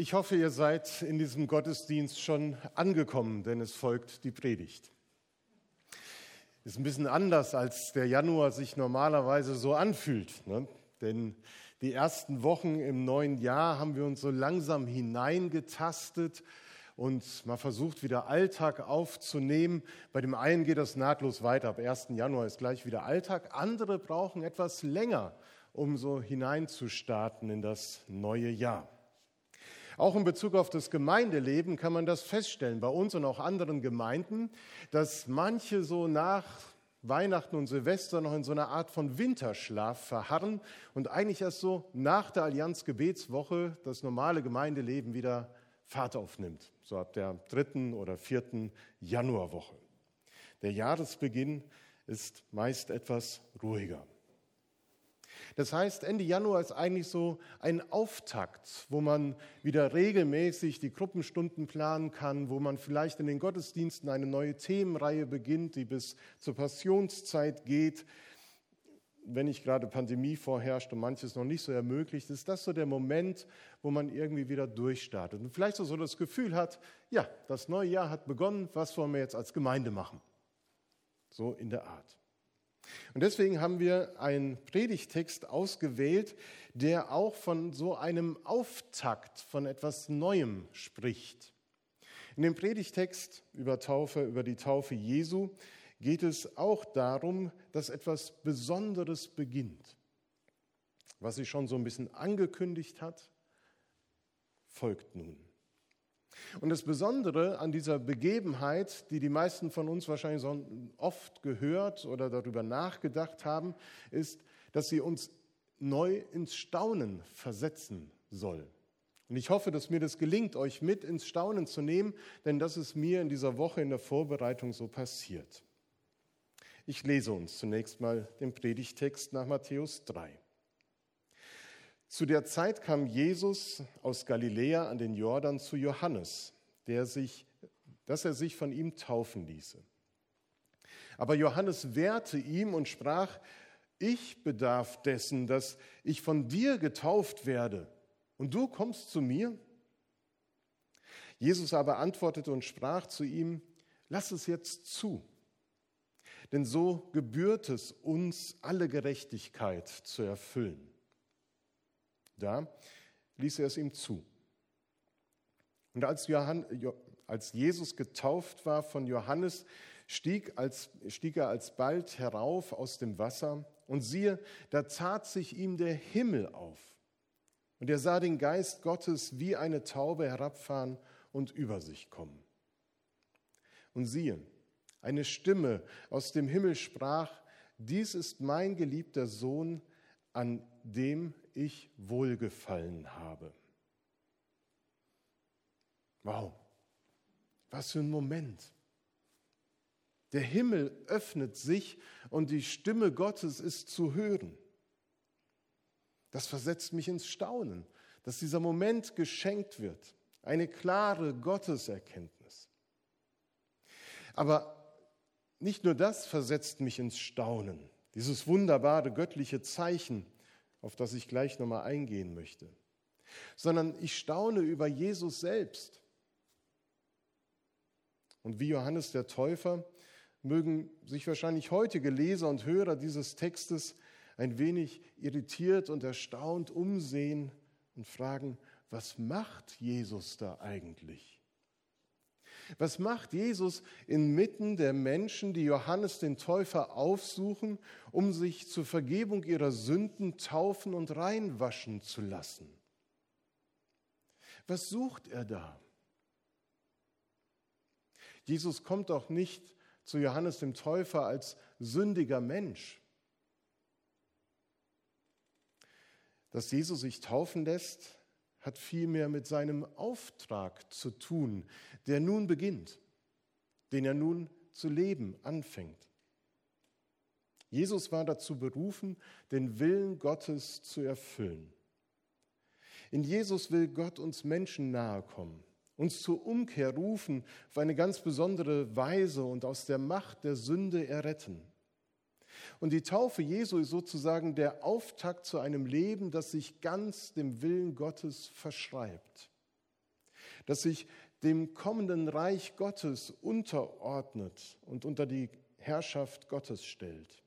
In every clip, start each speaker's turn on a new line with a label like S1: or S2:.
S1: Ich hoffe, ihr seid in diesem Gottesdienst schon angekommen, denn es folgt die Predigt. Ist ein bisschen anders, als der Januar sich normalerweise so anfühlt. Ne? Denn die ersten Wochen im neuen Jahr haben wir uns so langsam hineingetastet und mal versucht, wieder Alltag aufzunehmen. Bei dem einen geht das nahtlos weiter. Ab 1. Januar ist gleich wieder Alltag. Andere brauchen etwas länger, um so hineinzustarten in das neue Jahr. Auch in Bezug auf das Gemeindeleben kann man das feststellen, bei uns und auch anderen Gemeinden, dass manche so nach Weihnachten und Silvester noch in so einer Art von Winterschlaf verharren und eigentlich erst so nach der Allianz Gebetswoche das normale Gemeindeleben wieder Fahrt aufnimmt, so ab der dritten oder vierten Januarwoche. Der Jahresbeginn ist meist etwas ruhiger. Das heißt, Ende Januar ist eigentlich so ein Auftakt, wo man wieder regelmäßig die Gruppenstunden planen kann, wo man vielleicht in den Gottesdiensten eine neue Themenreihe beginnt, die bis zur Passionszeit geht. Wenn nicht gerade Pandemie vorherrscht und manches noch nicht so ermöglicht, ist das so der Moment, wo man irgendwie wieder durchstartet und vielleicht so das Gefühl hat, ja, das neue Jahr hat begonnen, was wollen wir jetzt als Gemeinde machen? So in der Art. Und deswegen haben wir einen Predigtext ausgewählt, der auch von so einem Auftakt, von etwas Neuem spricht. In dem Predigtext über Taufe, über die Taufe Jesu geht es auch darum, dass etwas Besonderes beginnt. Was sie schon so ein bisschen angekündigt hat, folgt nun. Und das Besondere an dieser Begebenheit, die die meisten von uns wahrscheinlich so oft gehört oder darüber nachgedacht haben, ist, dass sie uns neu ins Staunen versetzen soll. Und ich hoffe, dass mir das gelingt, euch mit ins Staunen zu nehmen, denn das ist mir in dieser Woche in der Vorbereitung so passiert. Ich lese uns zunächst mal den Predigtext nach Matthäus 3. Zu der Zeit kam Jesus aus Galiläa an den Jordan zu Johannes, der sich, dass er sich von ihm taufen ließe. Aber Johannes wehrte ihm und sprach, ich bedarf dessen, dass ich von dir getauft werde, und du kommst zu mir? Jesus aber antwortete und sprach zu ihm, lass es jetzt zu, denn so gebührt es uns, alle Gerechtigkeit zu erfüllen. Da ließ er es ihm zu. Und als, Johann, als Jesus getauft war von Johannes, stieg, als, stieg er alsbald herauf aus dem Wasser und siehe, da tat sich ihm der Himmel auf. Und er sah den Geist Gottes wie eine Taube herabfahren und über sich kommen. Und siehe, eine Stimme aus dem Himmel sprach, dies ist mein geliebter Sohn, an dem ich wohlgefallen habe. Wow, was für ein Moment. Der Himmel öffnet sich und die Stimme Gottes ist zu hören. Das versetzt mich ins Staunen, dass dieser Moment geschenkt wird. Eine klare Gotteserkenntnis. Aber nicht nur das versetzt mich ins Staunen, dieses wunderbare göttliche Zeichen, auf das ich gleich nochmal eingehen möchte, sondern ich staune über Jesus selbst. Und wie Johannes der Täufer mögen sich wahrscheinlich heutige Leser und Hörer dieses Textes ein wenig irritiert und erstaunt umsehen und fragen, was macht Jesus da eigentlich? Was macht Jesus inmitten der Menschen, die Johannes den Täufer aufsuchen, um sich zur Vergebung ihrer Sünden taufen und reinwaschen zu lassen? Was sucht er da? Jesus kommt doch nicht zu Johannes dem Täufer als sündiger Mensch. Dass Jesus sich taufen lässt, hat vielmehr mit seinem Auftrag zu tun, der nun beginnt, den er nun zu leben anfängt. Jesus war dazu berufen, den Willen Gottes zu erfüllen. In Jesus will Gott uns Menschen nahe kommen, uns zur Umkehr rufen, auf eine ganz besondere Weise und aus der Macht der Sünde erretten. Und die Taufe Jesu ist sozusagen der Auftakt zu einem Leben, das sich ganz dem Willen Gottes verschreibt. das sich dem kommenden Reich Gottes unterordnet und unter die Herrschaft Gottes stellt.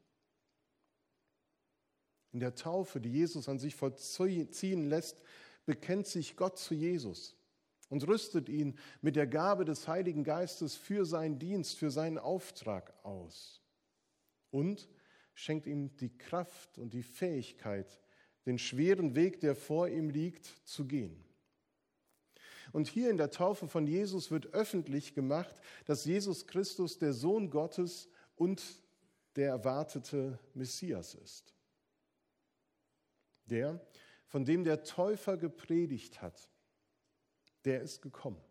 S1: In der Taufe, die Jesus an sich vollziehen lässt, bekennt sich Gott zu Jesus und rüstet ihn mit der Gabe des Heiligen Geistes für seinen Dienst, für seinen Auftrag aus. Und schenkt ihm die Kraft und die Fähigkeit, den schweren Weg, der vor ihm liegt, zu gehen. Und hier in der Taufe von Jesus wird öffentlich gemacht, dass Jesus Christus der Sohn Gottes und der erwartete Messias ist. Der, von dem der Täufer gepredigt hat, der ist gekommen.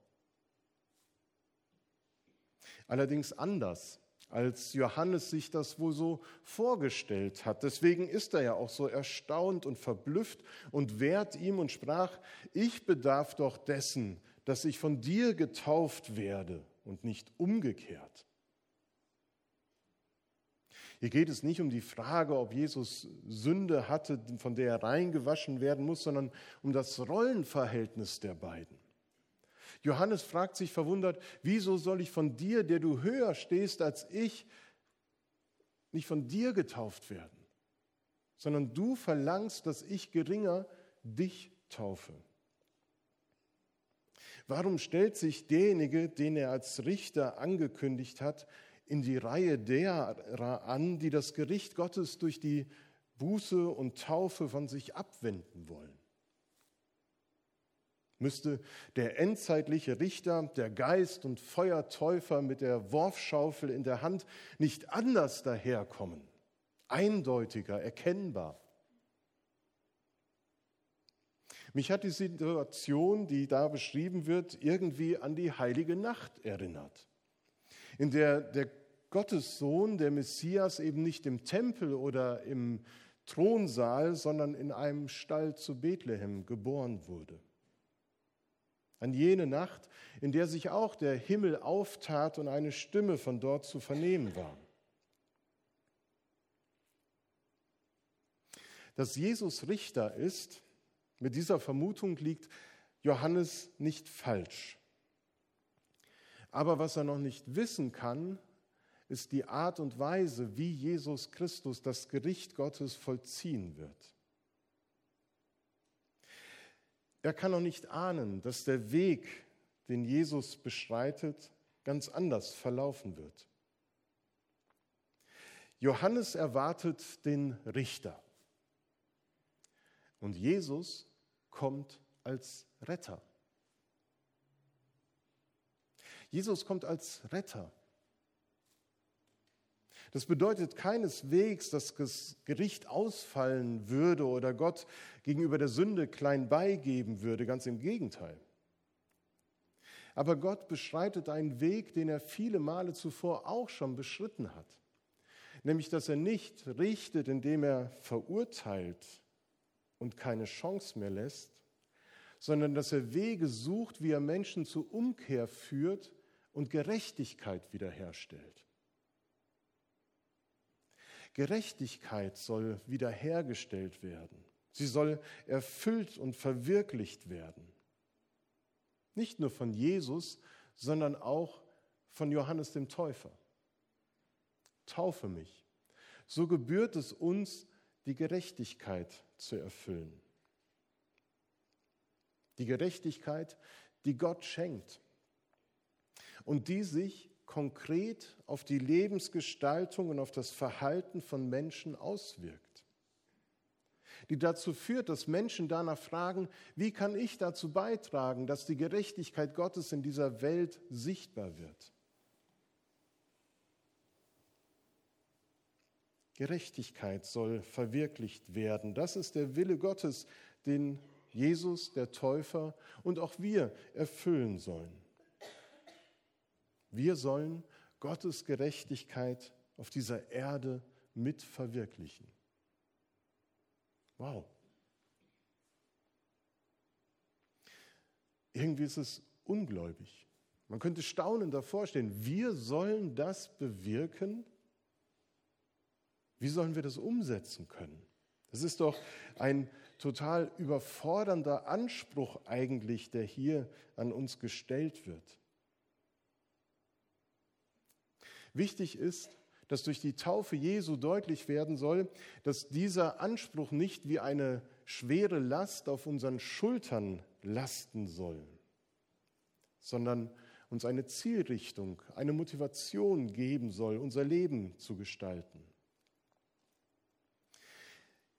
S1: Allerdings anders, als Johannes sich das wohl so vorgestellt hat. Deswegen ist er ja auch so erstaunt und verblüfft und wehrt ihm und sprach, ich bedarf doch dessen, dass ich von dir getauft werde und nicht umgekehrt. Hier geht es nicht um die Frage, ob Jesus Sünde hatte, von der er reingewaschen werden muss, sondern um das Rollenverhältnis der beiden. Johannes fragt sich verwundert, wieso soll ich von dir, der du höher stehst als ich, nicht von dir getauft werden, sondern du verlangst, dass ich geringer dich taufe. Warum stellt sich derjenige, den er als Richter angekündigt hat, in die Reihe derer an, die das Gericht Gottes durch die Buße und Taufe von sich abwenden wollen? Müsste der endzeitliche Richter, der Geist und Feuertäufer mit der Worfschaufel in der Hand nicht anders daherkommen, eindeutiger, erkennbar. Mich hat die Situation, die da beschrieben wird, irgendwie an die heilige Nacht erinnert, in der der Gottessohn, der Messias, eben nicht im Tempel oder im Thronsaal, sondern in einem Stall zu Bethlehem geboren wurde an jene Nacht, in der sich auch der Himmel auftat und eine Stimme von dort zu vernehmen war. Dass Jesus Richter ist, mit dieser Vermutung liegt Johannes nicht falsch. Aber was er noch nicht wissen kann, ist die Art und Weise, wie Jesus Christus das Gericht Gottes vollziehen wird. Er kann noch nicht ahnen, dass der Weg, den Jesus beschreitet, ganz anders verlaufen wird. Johannes erwartet den Richter und Jesus kommt als Retter. Jesus kommt als Retter. Das bedeutet keineswegs, dass das Gericht ausfallen würde oder Gott gegenüber der Sünde klein beigeben würde, ganz im Gegenteil. Aber Gott beschreitet einen Weg, den er viele Male zuvor auch schon beschritten hat, nämlich dass er nicht richtet, indem er verurteilt und keine Chance mehr lässt, sondern dass er Wege sucht, wie er Menschen zur Umkehr führt und Gerechtigkeit wiederherstellt. Gerechtigkeit soll wiederhergestellt werden. Sie soll erfüllt und verwirklicht werden. Nicht nur von Jesus, sondern auch von Johannes dem Täufer. Taufe mich. So gebührt es uns, die Gerechtigkeit zu erfüllen. Die Gerechtigkeit, die Gott schenkt und die sich konkret auf die Lebensgestaltung und auf das Verhalten von Menschen auswirkt. Die dazu führt, dass Menschen danach fragen, wie kann ich dazu beitragen, dass die Gerechtigkeit Gottes in dieser Welt sichtbar wird. Gerechtigkeit soll verwirklicht werden. Das ist der Wille Gottes, den Jesus, der Täufer und auch wir erfüllen sollen. Wir sollen Gottes Gerechtigkeit auf dieser Erde mit verwirklichen. Wow. Irgendwie ist es ungläubig. Man könnte staunend davor stehen. Wir sollen das bewirken? Wie sollen wir das umsetzen können? Das ist doch ein total überfordernder Anspruch eigentlich, der hier an uns gestellt wird. Wichtig ist, dass durch die Taufe Jesu deutlich werden soll, dass dieser Anspruch nicht wie eine schwere Last auf unseren Schultern lasten soll, sondern uns eine Zielrichtung, eine Motivation geben soll, unser Leben zu gestalten.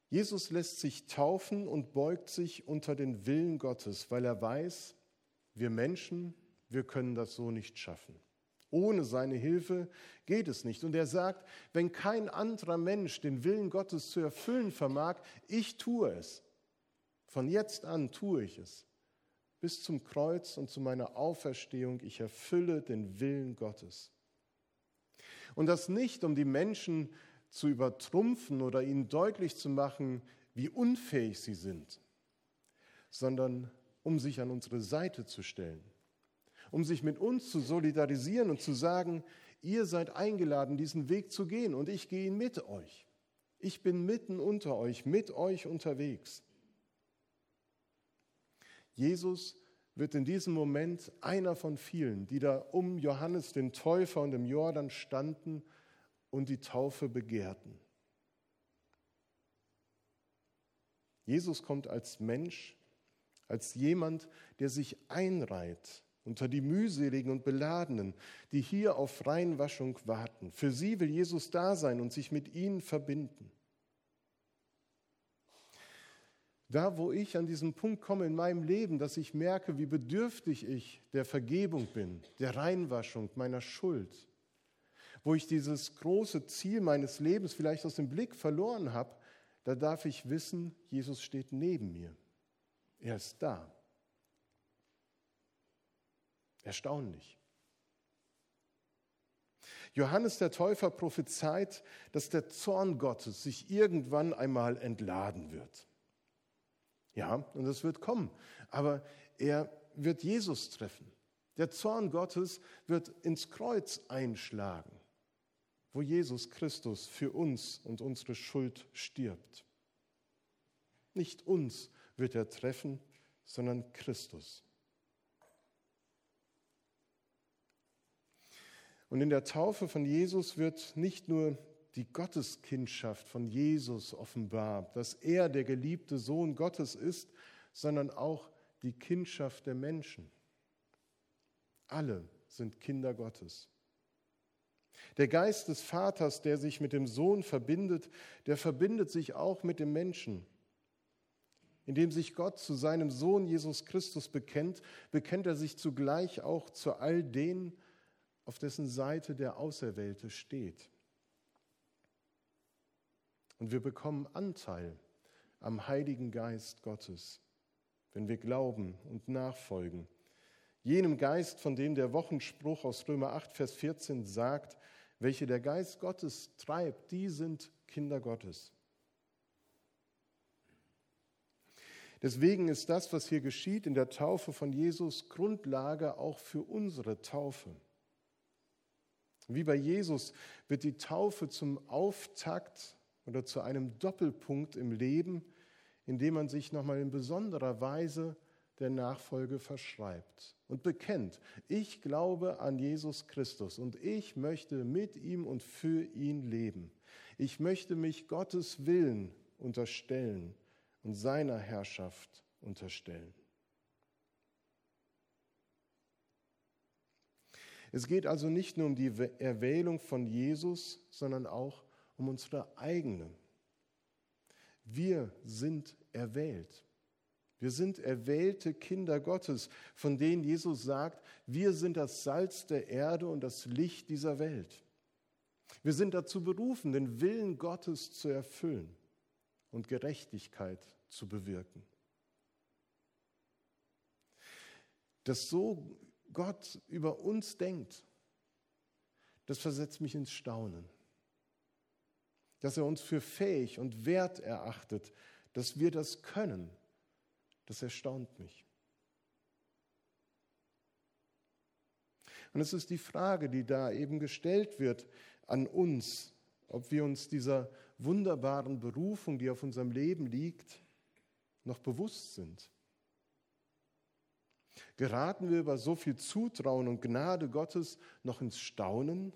S1: Jesus lässt sich taufen und beugt sich unter den Willen Gottes, weil er weiß, wir Menschen, wir können das so nicht schaffen. Ohne seine Hilfe geht es nicht. Und er sagt, wenn kein anderer Mensch den Willen Gottes zu erfüllen vermag, ich tue es. Von jetzt an tue ich es. Bis zum Kreuz und zu meiner Auferstehung, ich erfülle den Willen Gottes. Und das nicht, um die Menschen zu übertrumpfen oder ihnen deutlich zu machen, wie unfähig sie sind, sondern um sich an unsere Seite zu stellen um sich mit uns zu solidarisieren und zu sagen, ihr seid eingeladen, diesen Weg zu gehen und ich gehe ihn mit euch. Ich bin mitten unter euch, mit euch unterwegs. Jesus wird in diesem Moment einer von vielen, die da um Johannes den Täufer und im Jordan standen und die Taufe begehrten. Jesus kommt als Mensch, als jemand, der sich einreiht unter die mühseligen und beladenen, die hier auf Reinwaschung warten. Für sie will Jesus da sein und sich mit ihnen verbinden. Da, wo ich an diesen Punkt komme in meinem Leben, dass ich merke, wie bedürftig ich der Vergebung bin, der Reinwaschung meiner Schuld, wo ich dieses große Ziel meines Lebens vielleicht aus dem Blick verloren habe, da darf ich wissen, Jesus steht neben mir. Er ist da. Erstaunlich. Johannes der Täufer prophezeit, dass der Zorn Gottes sich irgendwann einmal entladen wird. Ja, und es wird kommen, aber er wird Jesus treffen. Der Zorn Gottes wird ins Kreuz einschlagen, wo Jesus Christus für uns und unsere Schuld stirbt. Nicht uns wird er treffen, sondern Christus. Und in der Taufe von Jesus wird nicht nur die Gotteskindschaft von Jesus offenbar, dass er der geliebte Sohn Gottes ist, sondern auch die Kindschaft der Menschen. Alle sind Kinder Gottes. Der Geist des Vaters, der sich mit dem Sohn verbindet, der verbindet sich auch mit dem Menschen. Indem sich Gott zu seinem Sohn Jesus Christus bekennt, bekennt er sich zugleich auch zu all denen, auf dessen Seite der Auserwählte steht. Und wir bekommen Anteil am Heiligen Geist Gottes, wenn wir glauben und nachfolgen. Jenem Geist, von dem der Wochenspruch aus Römer 8, Vers 14 sagt, welche der Geist Gottes treibt, die sind Kinder Gottes. Deswegen ist das, was hier geschieht in der Taufe von Jesus, Grundlage auch für unsere Taufe. Wie bei Jesus wird die Taufe zum Auftakt oder zu einem Doppelpunkt im Leben, in dem man sich nochmal in besonderer Weise der Nachfolge verschreibt und bekennt, ich glaube an Jesus Christus und ich möchte mit ihm und für ihn leben. Ich möchte mich Gottes Willen unterstellen und seiner Herrschaft unterstellen. Es geht also nicht nur um die Erwählung von Jesus, sondern auch um unsere eigene. Wir sind erwählt. Wir sind erwählte Kinder Gottes, von denen Jesus sagt, wir sind das Salz der Erde und das Licht dieser Welt. Wir sind dazu berufen, den Willen Gottes zu erfüllen und Gerechtigkeit zu bewirken. Das so Gott über uns denkt, das versetzt mich ins Staunen. Dass er uns für fähig und wert erachtet, dass wir das können, das erstaunt mich. Und es ist die Frage, die da eben gestellt wird an uns, ob wir uns dieser wunderbaren Berufung, die auf unserem Leben liegt, noch bewusst sind? Geraten wir über so viel Zutrauen und Gnade Gottes noch ins Staunen?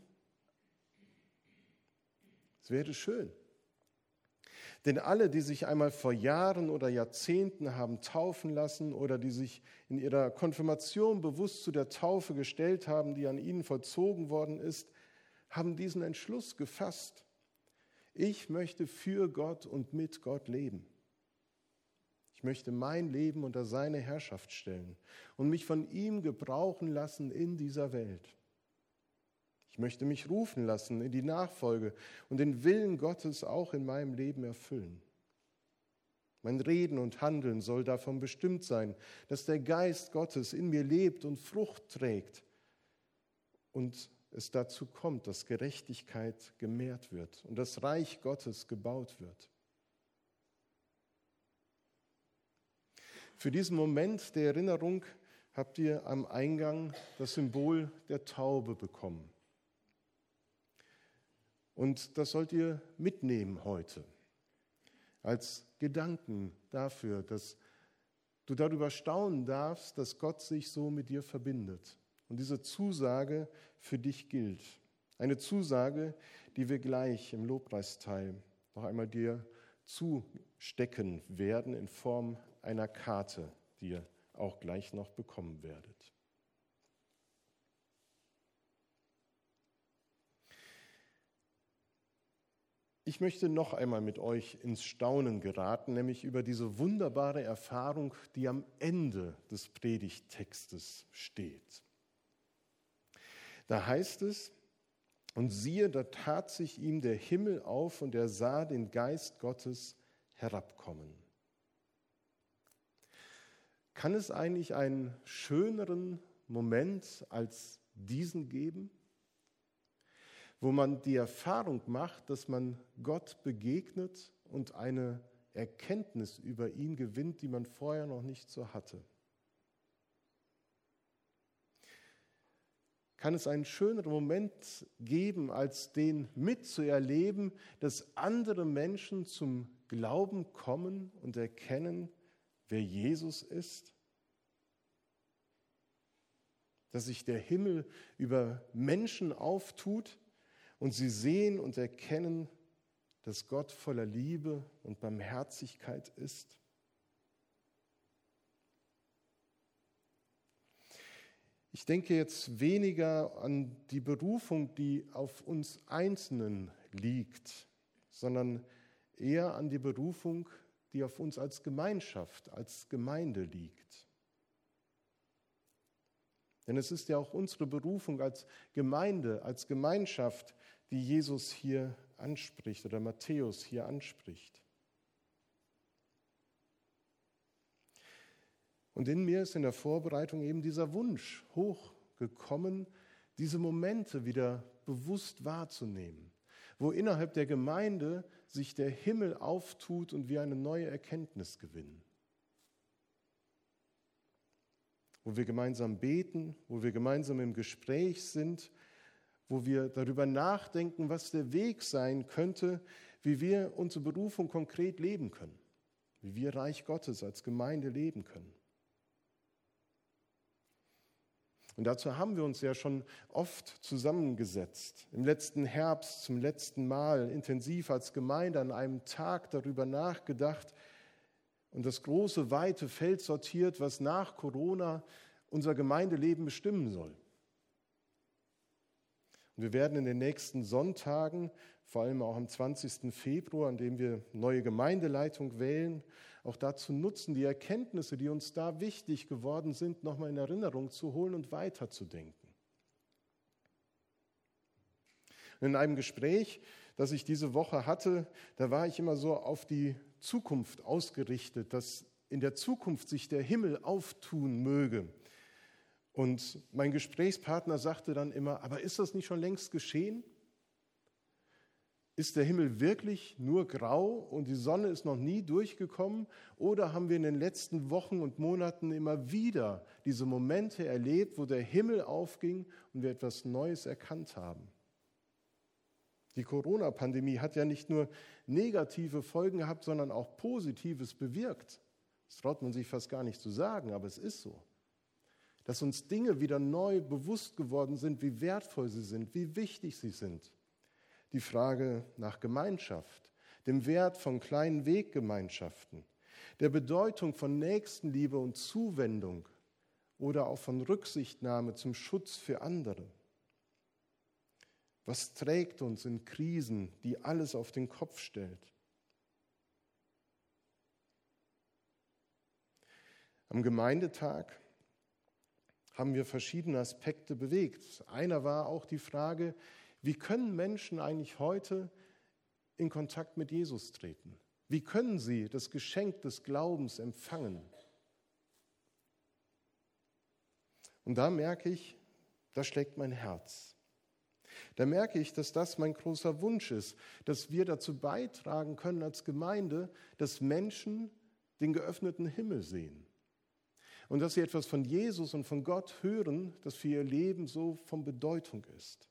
S1: Es wäre schön. Denn alle, die sich einmal vor Jahren oder Jahrzehnten haben taufen lassen oder die sich in ihrer Konfirmation bewusst zu der Taufe gestellt haben, die an ihnen vollzogen worden ist, haben diesen Entschluss gefasst. Ich möchte für Gott und mit Gott leben. Ich möchte mein Leben unter seine Herrschaft stellen und mich von ihm gebrauchen lassen in dieser Welt. Ich möchte mich rufen lassen in die Nachfolge und den Willen Gottes auch in meinem Leben erfüllen. Mein Reden und Handeln soll davon bestimmt sein, dass der Geist Gottes in mir lebt und Frucht trägt und es dazu kommt, dass Gerechtigkeit gemehrt wird und das Reich Gottes gebaut wird. Für diesen Moment der Erinnerung habt ihr am Eingang das Symbol der Taube bekommen. Und das sollt ihr mitnehmen heute als Gedanken dafür, dass du darüber staunen darfst, dass Gott sich so mit dir verbindet. Und diese Zusage für dich gilt. Eine Zusage, die wir gleich im Lobpreisteil noch einmal dir zustecken werden in Form einer Karte, die ihr auch gleich noch bekommen werdet. Ich möchte noch einmal mit euch ins Staunen geraten, nämlich über diese wunderbare Erfahrung, die am Ende des Predigttextes steht. Da heißt es, und siehe, da tat sich ihm der Himmel auf und er sah den Geist Gottes herabkommen. Kann es eigentlich einen schöneren Moment als diesen geben? wo man die Erfahrung macht, dass man Gott begegnet und eine Erkenntnis über ihn gewinnt, die man vorher noch nicht so hatte. Kann es einen schöneren Moment geben, als den mitzuerleben, dass andere Menschen zum Glauben kommen und erkennen, wer Jesus ist? Dass sich der Himmel über Menschen auftut und sie sehen und erkennen, dass Gott voller Liebe und Barmherzigkeit ist. Ich denke jetzt weniger an die Berufung, die auf uns Einzelnen liegt, sondern eher an die Berufung, die auf uns als Gemeinschaft, als Gemeinde liegt. Denn es ist ja auch unsere Berufung als Gemeinde, als Gemeinschaft, die Jesus hier anspricht oder Matthäus hier anspricht. Und in mir ist in der Vorbereitung eben dieser Wunsch hochgekommen, diese Momente wieder bewusst wahrzunehmen, wo innerhalb der Gemeinde sich der Himmel auftut und wir eine neue Erkenntnis gewinnen. Wo wir gemeinsam beten, wo wir gemeinsam im Gespräch sind, wo wir darüber nachdenken, was der Weg sein könnte, wie wir unsere Berufung konkret leben können, wie wir Reich Gottes als Gemeinde leben können. Und dazu haben wir uns ja schon oft zusammengesetzt. Im letzten Herbst zum letzten Mal intensiv als Gemeinde an einem Tag darüber nachgedacht und das große, weite Feld sortiert, was nach Corona unser Gemeindeleben bestimmen soll. Und wir werden in den nächsten Sonntagen, vor allem auch am 20. Februar, an dem wir neue Gemeindeleitung wählen, auch dazu nutzen, die Erkenntnisse, die uns da wichtig geworden sind, nochmal in Erinnerung zu holen und weiterzudenken. In einem Gespräch, das ich diese Woche hatte, da war ich immer so auf die Zukunft ausgerichtet, dass in der Zukunft sich der Himmel auftun möge und mein Gesprächspartner sagte dann immer, aber ist das nicht schon längst geschehen? Ist der Himmel wirklich nur grau und die Sonne ist noch nie durchgekommen? Oder haben wir in den letzten Wochen und Monaten immer wieder diese Momente erlebt, wo der Himmel aufging und wir etwas Neues erkannt haben? Die Corona-Pandemie hat ja nicht nur negative Folgen gehabt, sondern auch Positives bewirkt. Das traut man sich fast gar nicht zu sagen, aber es ist so. Dass uns Dinge wieder neu bewusst geworden sind, wie wertvoll sie sind, wie wichtig sie sind. Die Frage nach Gemeinschaft, dem Wert von kleinen Weggemeinschaften, der Bedeutung von Nächstenliebe und Zuwendung oder auch von Rücksichtnahme zum Schutz für andere. Was trägt uns in Krisen, die alles auf den Kopf stellt? Am Gemeindetag haben wir verschiedene Aspekte bewegt. Einer war auch die Frage, wie können Menschen eigentlich heute in Kontakt mit Jesus treten? Wie können sie das Geschenk des Glaubens empfangen? Und da merke ich, da schlägt mein Herz. Da merke ich, dass das mein großer Wunsch ist, dass wir dazu beitragen können als Gemeinde, dass Menschen den geöffneten Himmel sehen. Und dass sie etwas von Jesus und von Gott hören, das für ihr Leben so von Bedeutung ist.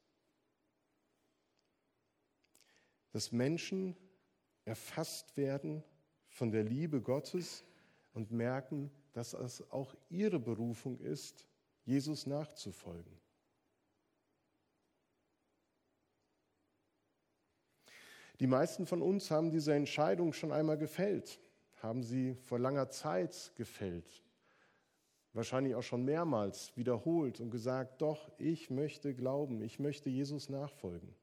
S1: Dass Menschen erfasst werden von der Liebe Gottes und merken, dass es auch ihre Berufung ist, Jesus nachzufolgen. Die meisten von uns haben diese Entscheidung schon einmal gefällt, haben sie vor langer Zeit gefällt, wahrscheinlich auch schon mehrmals wiederholt und gesagt, doch, ich möchte glauben, ich möchte Jesus nachfolgen.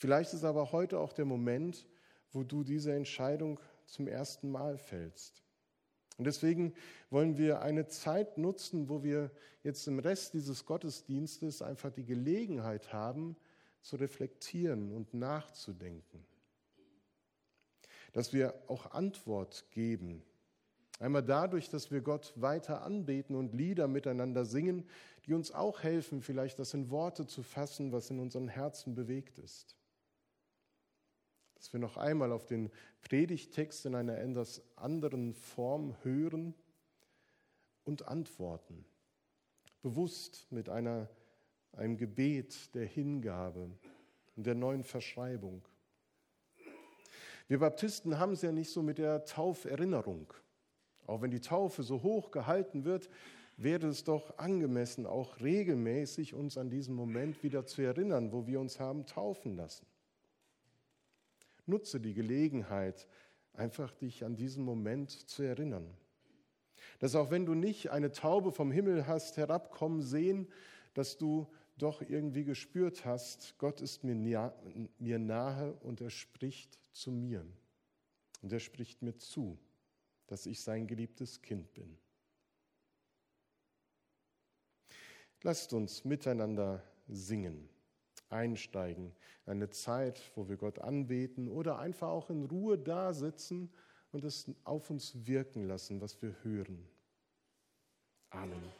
S1: Vielleicht ist aber heute auch der Moment, wo du diese Entscheidung zum ersten Mal fällst. Und deswegen wollen wir eine Zeit nutzen, wo wir jetzt im Rest dieses Gottesdienstes einfach die Gelegenheit haben, zu reflektieren und nachzudenken. Dass wir auch Antwort geben. Einmal dadurch, dass wir Gott weiter anbeten und Lieder miteinander singen, die uns auch helfen, vielleicht das in Worte zu fassen, was in unseren Herzen bewegt ist. Dass wir noch einmal auf den Predigtext in einer etwas anderen Form hören und antworten. Bewusst mit einer einem Gebet der Hingabe und der neuen Verschreibung. Wir Baptisten haben es ja nicht so mit der Tauferinnerung. Auch wenn die Taufe so hoch gehalten wird, wäre es doch angemessen, auch regelmäßig uns an diesen Moment wieder zu erinnern, wo wir uns haben taufen lassen. Nutze die Gelegenheit, einfach dich an diesen Moment zu erinnern. Dass auch wenn du nicht eine Taube vom Himmel hast herabkommen sehen, dass du doch irgendwie gespürt hast, Gott ist mir, mir nahe und er spricht zu mir. Und er spricht mir zu, dass ich sein geliebtes Kind bin. Lasst uns miteinander singen, einsteigen, eine Zeit, wo wir Gott anbeten oder einfach auch in Ruhe da sitzen und es auf uns wirken lassen, was wir hören. Amen.